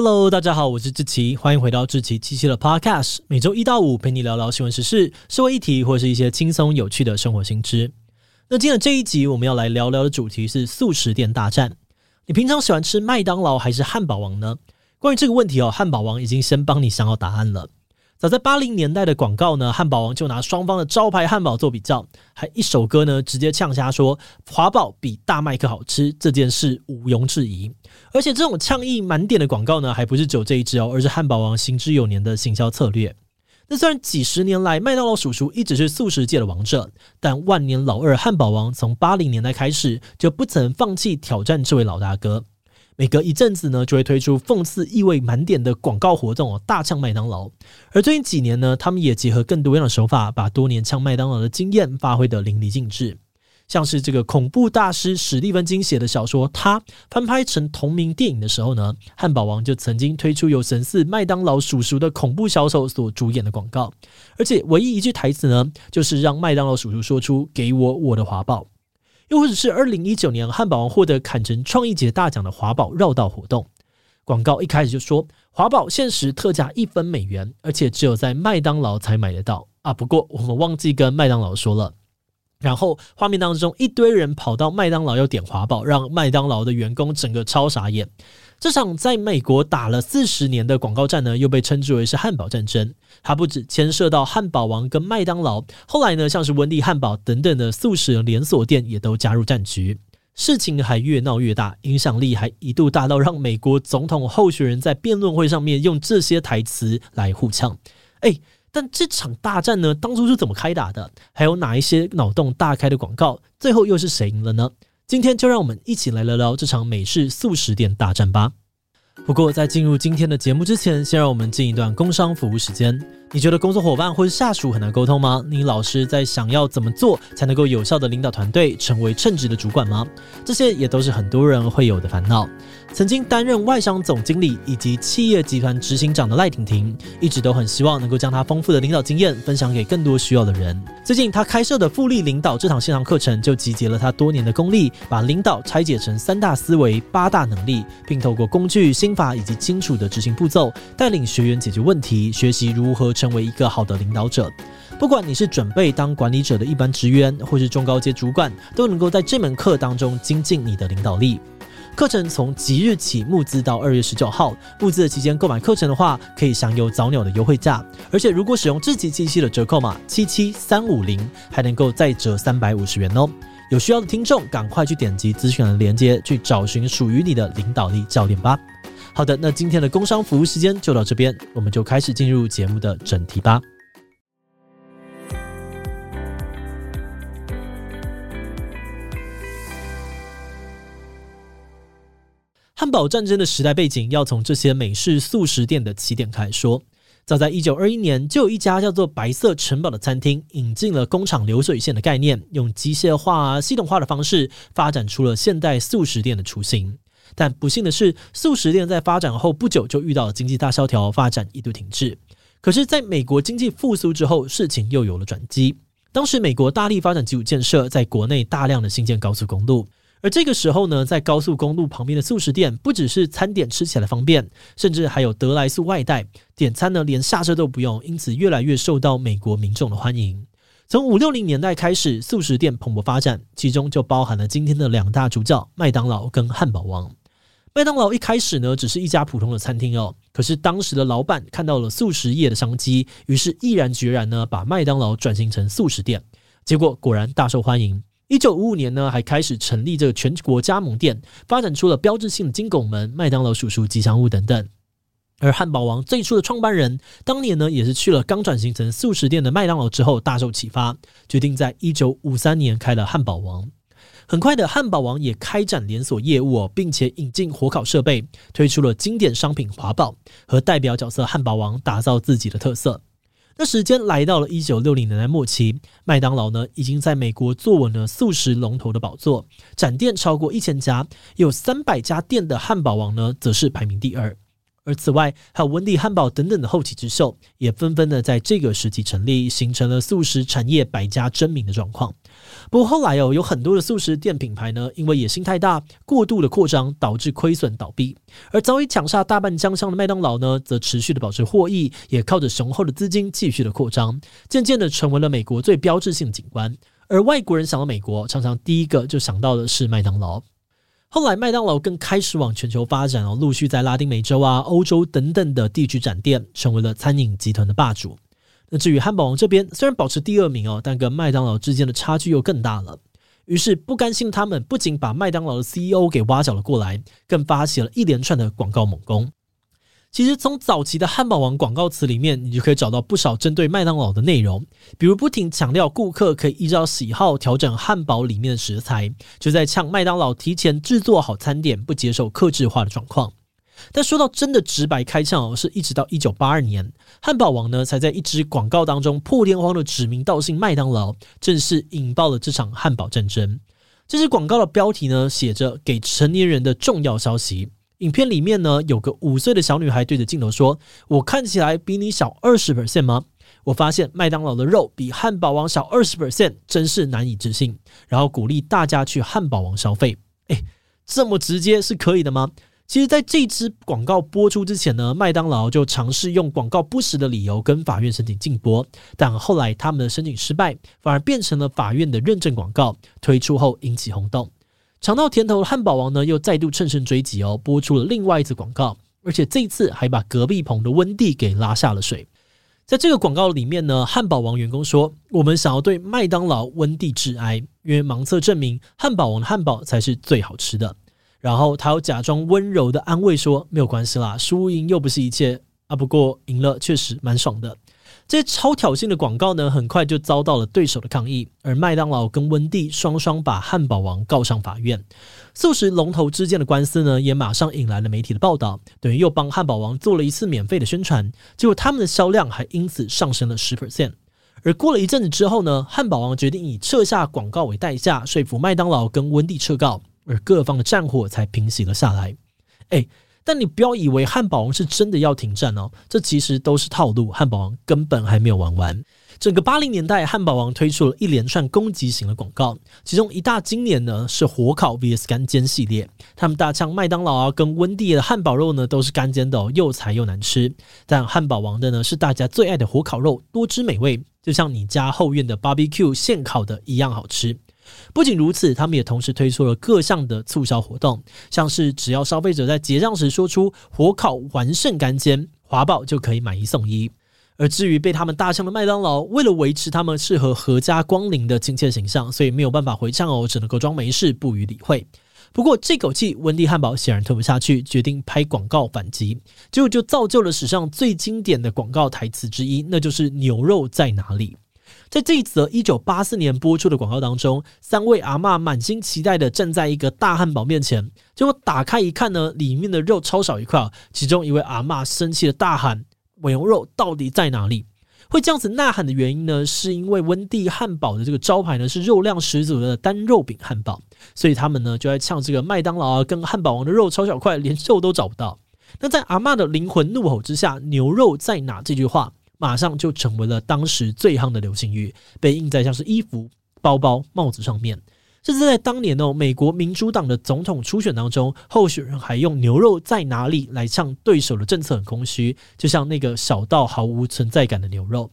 Hello，大家好，我是志奇，欢迎回到志奇七七的 Podcast，每周一到五陪你聊聊新闻时事、社会议题或是一些轻松有趣的生活新知。那今天的这一集我们要来聊聊的主题是速食店大战。你平常喜欢吃麦当劳还是汉堡王呢？关于这个问题哦，汉堡王已经先帮你想好答案了。早在八零年代的广告呢，汉堡王就拿双方的招牌汉堡做比较，还一首歌呢直接呛瞎说华堡比大麦克好吃，这件事毋庸置疑。而且这种倡议满点的广告呢，还不是只有这一支哦，而是汉堡王行之有年的行销策略。那虽然几十年来麦当劳叔叔一直是素食界的王者，但万年老二汉堡王从八零年代开始就不曾放弃挑战这位老大哥。每隔一阵子呢，就会推出讽刺意味满点的广告活动哦，大呛麦当劳。而最近几年呢，他们也结合更多样的手法，把多年呛麦当劳的经验发挥得淋漓尽致。像是这个恐怖大师史蒂芬金写的小说《他》翻拍成同名电影的时候呢，汉堡王就曾经推出由神似麦当劳叔叔的恐怖小丑所主演的广告，而且唯一一句台词呢，就是让麦当劳叔叔说出“给我我的华堡”。又或者是二零一九年汉堡王获得坎城创意节大奖的华宝绕道活动，广告一开始就说华宝限时特价一分美元，而且只有在麦当劳才买得到啊！不过我们忘记跟麦当劳说了。然后画面当中一堆人跑到麦当劳要点华宝，让麦当劳的员工整个超傻眼。这场在美国打了四十年的广告战呢，又被称之为是汉堡战争。它不止牵涉到汉堡王跟麦当劳，后来呢，像是温蒂汉堡等等的素食连锁店也都加入战局。事情还越闹越大，影响力还一度大到让美国总统候选人在辩论会上面用这些台词来互呛。哎。但这场大战呢，当初是怎么开打的？还有哪一些脑洞大开的广告？最后又是谁赢了呢？今天就让我们一起来聊聊这场美式素食店大战吧。不过在进入今天的节目之前，先让我们进一段工商服务时间。你觉得工作伙伴或是下属很难沟通吗？你老是在想要怎么做才能够有效的领导团队，成为称职的主管吗？这些也都是很多人会有的烦恼。曾经担任外商总经理以及企业集团执行长的赖婷婷，一直都很希望能够将她丰富的领导经验分享给更多需要的人。最近她开设的复利领导这堂线上课程，就集结了她多年的功力，把领导拆解成三大思维、八大能力，并透过工具、心法以及清楚的执行步骤，带领学员解决问题，学习如何。成为一个好的领导者，不管你是准备当管理者的一般职员，或是中高阶主管，都能够在这门课当中精进你的领导力。课程从即日起募资到二月十九号，募资的期间购买课程的话，可以享有早鸟的优惠价，而且如果使用志祺七七的折扣码七七三五零，还能够再折三百五十元哦。有需要的听众，赶快去点击资讯的链接，去找寻属于你的领导力教练吧。好的，那今天的工商服务时间就到这边，我们就开始进入节目的整题吧。汉堡战争的时代背景要从这些美式速食店的起点开说。早在一九二一年，就有一家叫做“白色城堡”的餐厅引进了工厂流水线的概念，用机械化、系统化的方式发展出了现代速食店的雏形。但不幸的是，速食店在发展后不久就遇到了经济大萧条，发展一度停滞。可是，在美国经济复苏之后，事情又有了转机。当时，美国大力发展基础建设，在国内大量的新建高速公路。而这个时候呢，在高速公路旁边的素食店，不只是餐点吃起来方便，甚至还有得来速外带，点餐呢连下车都不用，因此越来越受到美国民众的欢迎。从五六零年代开始，素食店蓬勃发展，其中就包含了今天的两大主角：麦当劳跟汉堡王。麦当劳一开始呢，只是一家普通的餐厅哦。可是当时的老板看到了素食业的商机，于是毅然决然呢，把麦当劳转型成素食店。结果果然大受欢迎。一九五五年呢，还开始成立这个全国加盟店，发展出了标志性的金拱门、麦当劳叔叔吉祥物等等。而汉堡王最初的创办人，当年呢，也是去了刚转型成素食店的麦当劳之后，大受启发，决定在一九五三年开了汉堡王。很快的，汉堡王也开展连锁业务哦，并且引进火烤设备，推出了经典商品华堡和代表角色汉堡王，打造自己的特色。那时间来到了一九六零年代末期，麦当劳呢已经在美国坐稳了素食龙头的宝座，展店超过一千家，有三百家店的汉堡王呢则是排名第二。而此外，还有温蒂汉堡等等的后起之秀，也纷纷的在这个时期成立，形成了素食产业百家争鸣的状况。不过后来哦，有很多的素食店品牌呢，因为野心太大，过度的扩张，导致亏损倒闭。而早已抢下大半江山的麦当劳呢，则持续的保持获益，也靠着雄厚的资金继续的扩张，渐渐的成为了美国最标志性的景观。而外国人想到美国，常常第一个就想到的是麦当劳。后来，麦当劳更开始往全球发展哦，陆续在拉丁美洲啊、欧洲等等的地区展店，成为了餐饮集团的霸主。那至于汉堡王这边，虽然保持第二名哦，但跟麦当劳之间的差距又更大了。于是，不甘心他们不仅把麦当劳的 CEO 给挖角了过来，更发起了一连串的广告猛攻。其实从早期的汉堡王广告词里面，你就可以找到不少针对麦当劳的内容，比如不停强调顾客可以依照喜好调整汉堡里面的食材，就在呛麦当劳提前制作好餐点，不接受客制化的状况。但说到真的直白开呛，是一直到一九八二年，汉堡王呢才在一支广告当中破天荒的指名道姓麦当劳，正式引爆了这场汉堡战争。这支广告的标题呢写着“给成年人的重要消息”。影片里面呢，有个五岁的小女孩对着镜头说：“我看起来比你小二十 percent 吗？”我发现麦当劳的肉比汉堡王小二十 percent，真是难以置信。然后鼓励大家去汉堡王消费。诶，这么直接是可以的吗？其实，在这支广告播出之前呢，麦当劳就尝试用广告不实的理由跟法院申请禁播，但后来他们的申请失败，反而变成了法院的认证广告。推出后引起轰动。尝到甜头的汉堡王呢，又再度乘胜追击哦，播出了另外一次广告，而且这一次还把隔壁棚的温蒂给拉下了水。在这个广告里面呢，汉堡王员工说：“我们想要对麦当劳、温蒂致哀，因为盲测证明汉堡王的汉堡才是最好吃的。”然后他又假装温柔的安慰说：“没有关系啦，输赢又不是一切啊，不过赢了确实蛮爽的。”这些超挑衅的广告呢，很快就遭到了对手的抗议，而麦当劳跟温蒂双双把汉堡王告上法院。素食龙头之间的官司呢，也马上引来了媒体的报道，等于又帮汉堡王做了一次免费的宣传。结果他们的销量还因此上升了十 percent。而过了一阵子之后呢，汉堡王决定以撤下广告为代价，说服麦当劳跟温蒂撤告，而各方的战火才平息了下来。哎。但你不要以为汉堡王是真的要停战哦，这其实都是套路。汉堡王根本还没有玩完。整个八零年代，汉堡王推出了一连串攻击型的广告，其中一大经典呢是火烤 VS 干煎系列。他们大呛麦当劳啊跟温蒂的汉堡肉呢都是干煎的哦，又柴又难吃。但汉堡王的呢是大家最爱的火烤肉，多汁美味，就像你家后院的 barbecue 现烤的一样好吃。不仅如此，他们也同时推出了各项的促销活动，像是只要消费者在结账时说出“火烤完胜干煎”，华宝就可以买一送一。而至于被他们大呛的麦当劳，为了维持他们适合合家光临的亲切形象，所以没有办法回呛哦，只能够装没事，不予理会。不过这口气，温蒂汉堡显然吞不下去，决定拍广告反击，结果就造就了史上最经典的广告台词之一，那就是“牛肉在哪里”。在这一则一九八四年播出的广告当中，三位阿嬷满心期待的站在一个大汉堡面前，结果打开一看呢，里面的肉超少一块。其中一位阿嬷生气的大喊：“牛肉到底在哪里？”会这样子呐喊的原因呢，是因为温蒂汉堡的这个招牌呢是肉量十足的单肉饼汉堡，所以他们呢就在呛这个麦当劳啊跟汉堡王的肉超小块，连肉都找不到。那在阿嬷的灵魂怒吼之下，“牛肉在哪”这句话。马上就成为了当时最夯的流行语，被印在像是衣服、包包、帽子上面。甚至在当年哦，美国民主党的总统初选当中，候选人还用“牛肉在哪里”来呛对手的政策很空虚，就像那个小到毫无存在感的牛肉。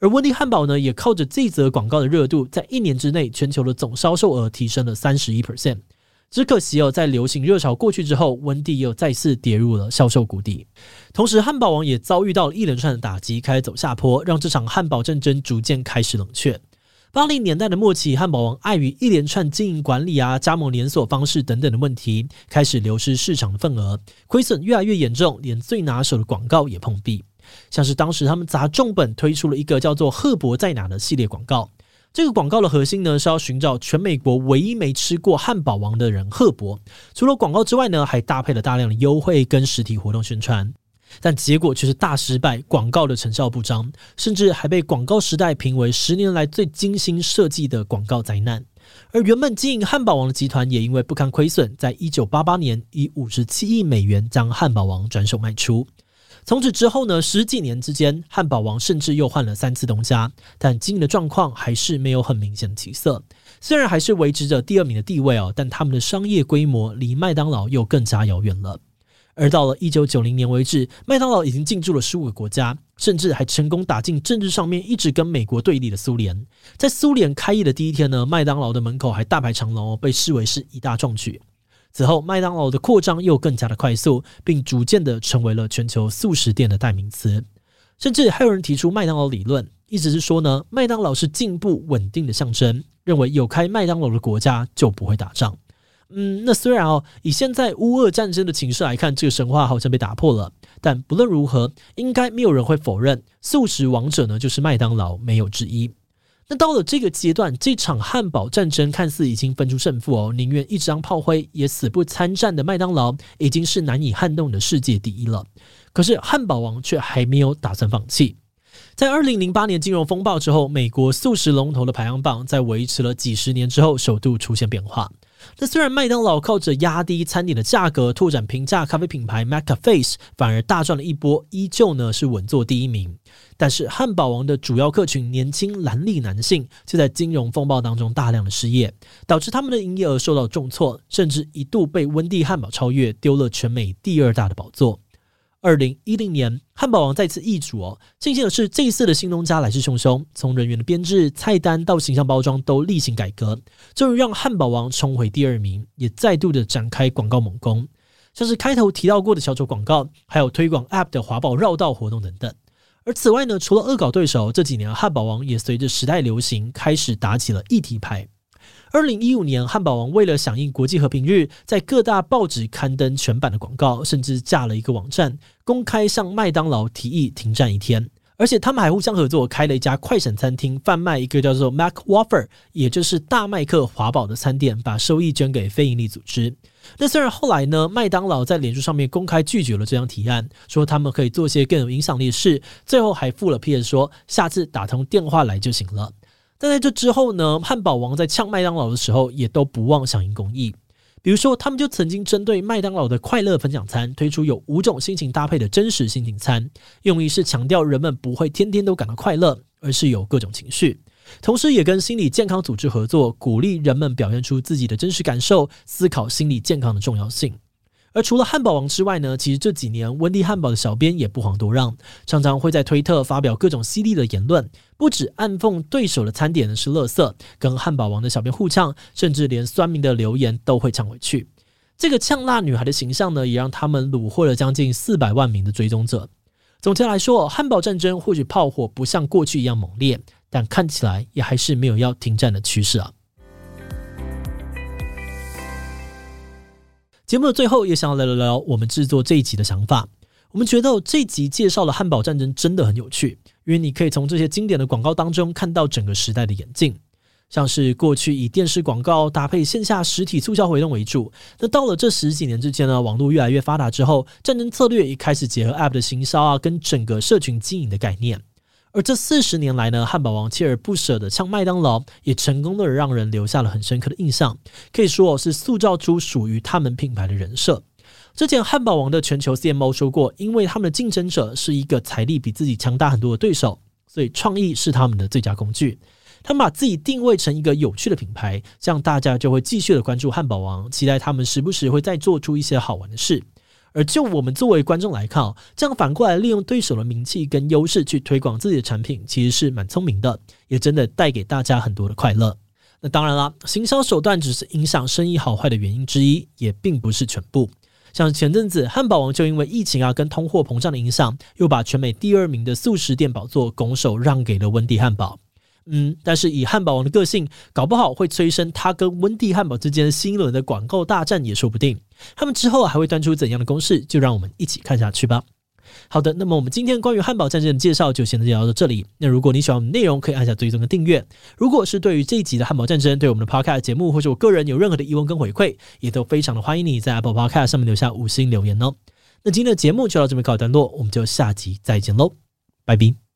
而温蒂汉堡呢，也靠着这则广告的热度，在一年之内，全球的总销售额提升了三十一 percent。只可惜哦，在流行热潮过去之后，温蒂又再次跌入了销售谷底。同时，汉堡王也遭遇到了一连串的打击，开始走下坡，让这场汉堡战争逐渐开始冷却。八零年代的末期，汉堡王碍于一连串经营管理啊、加盟连锁方式等等的问题，开始流失市场的份额，亏损越来越严重，连最拿手的广告也碰壁。像是当时他们砸重本推出了一个叫做“赫伯在哪”的系列广告。这个广告的核心呢，是要寻找全美国唯一没吃过汉堡王的人赫伯。除了广告之外呢，还搭配了大量的优惠跟实体活动宣传，但结果却是大失败，广告的成效不彰，甚至还被广告时代评为十年来最精心设计的广告灾难。而原本经营汉堡王的集团也因为不堪亏损，在一九八八年以五十七亿美元将汉堡王转手卖出。从此之后呢，十几年之间，汉堡王甚至又换了三次东家，但经营的状况还是没有很明显的起色。虽然还是维持着第二名的地位哦，但他们的商业规模离麦当劳又更加遥远了。而到了一九九零年为止，麦当劳已经进驻了十五个国家，甚至还成功打进政治上面一直跟美国对立的苏联。在苏联开业的第一天呢，麦当劳的门口还大排长龙，被视为是一大壮举。此后，麦当劳的扩张又更加的快速，并逐渐的成为了全球速食店的代名词。甚至还有人提出麦当劳理论，意思是说呢，麦当劳是进步稳定的象征，认为有开麦当劳的国家就不会打仗。嗯，那虽然哦，以现在乌俄战争的情势来看，这个神话好像被打破了。但不论如何，应该没有人会否认，素食王者呢就是麦当劳，没有之一。那到了这个阶段，这场汉堡战争看似已经分出胜负哦，宁愿一张炮灰也死不参战的麦当劳，已经是难以撼动的世界第一了。可是汉堡王却还没有打算放弃。在二零零八年金融风暴之后，美国素食龙头的排行榜在维持了几十年之后，首度出现变化。那虽然麦当劳靠着压低餐点的价格，拓展平价咖啡品牌 MacAface，反而大赚了一波，依旧呢是稳坐第一名。但是汉堡王的主要客群年轻蓝领男性，却在金融风暴当中大量的失业，导致他们的营业额受到重挫，甚至一度被温蒂汉堡超越，丢了全美第二大的宝座。二零一零年，汉堡王再次易主哦。庆幸的是，这一次的新东家来势汹汹，从人员的编制、菜单到形象包装都例行改革，终于让汉堡王重回第二名，也再度的展开广告猛攻，像是开头提到过的小丑广告，还有推广 App 的华宝绕道活动等等。而此外呢，除了恶搞对手，这几年汉堡王也随着时代流行，开始打起了议题牌。二零一五年，汉堡王为了响应国际和平日，在各大报纸刊登全版的广告，甚至架了一个网站，公开向麦当劳提议停战一天。而且他们还互相合作，开了一家快闪餐厅，贩卖一个叫做 Mac Waffle，也就是大麦克华堡的餐点，把收益捐给非营利组织。那虽然后来呢，麦当劳在脸书上面公开拒绝了这项提案，说他们可以做些更有影响力的事，最后还附了 PS 说下次打通电话来就行了。但在这之后呢，汉堡王在呛麦当劳的时候，也都不忘响应公益。比如说，他们就曾经针对麦当劳的快乐分享餐，推出有五种心情搭配的真实心情餐，用意是强调人们不会天天都感到快乐，而是有各种情绪。同时，也跟心理健康组织合作，鼓励人们表现出自己的真实感受，思考心理健康的重要性。而除了汉堡王之外呢，其实这几年温蒂汉堡的小编也不遑多让，常常会在推特发表各种犀利的言论，不止暗讽对手的餐点呢是垃圾，跟汉堡王的小编互呛，甚至连酸民的留言都会呛回去。这个呛辣女孩的形象呢，也让他们虏获了将近四百万名的追踪者。总结来说，汉堡战争或许炮火不像过去一样猛烈，但看起来也还是没有要停战的趋势啊。节目的最后，也想要聊聊我们制作这一集的想法。我们觉得这集介绍了汉堡战争真的很有趣，因为你可以从这些经典的广告当中看到整个时代的演进。像是过去以电视广告搭配线下实体促销活动为主，那到了这十几年之间呢，网络越来越发达之后，战争策略也开始结合 App 的行销啊，跟整个社群经营的概念。而这四十年来呢，汉堡王锲而不舍的呛麦当劳，也成功的让人留下了很深刻的印象，可以说是塑造出属于他们品牌的人设。之前汉堡王的全球 CMO 说过，因为他们的竞争者是一个财力比自己强大很多的对手，所以创意是他们的最佳工具。他们把自己定位成一个有趣的品牌，这样大家就会继续的关注汉堡王，期待他们时不时会再做出一些好玩的事。而就我们作为观众来看，这样反过来利用对手的名气跟优势去推广自己的产品，其实是蛮聪明的，也真的带给大家很多的快乐。那当然啦，行销手段只是影响生意好坏的原因之一，也并不是全部。像前阵子汉堡王就因为疫情啊跟通货膨胀的影响，又把全美第二名的素食店宝座拱手让给了温蒂汉堡。嗯，但是以汉堡王的个性，搞不好会催生他跟温蒂汉堡之间新一轮的广告大战也说不定。他们之后还会端出怎样的攻势？就让我们一起看下去吧。好的，那么我们今天关于汉堡战争的介绍就先介绍到这里。那如果你喜欢我们的内容，可以按下追踪的订阅。如果是对于这一集的汉堡战争，对我们的 Podcast 节目或者我个人有任何的疑问跟回馈，也都非常的欢迎你在 Apple Podcast 上面留下五星留言哦。那今天的节目就到这边告一段落，我们就下集再见喽，拜拜。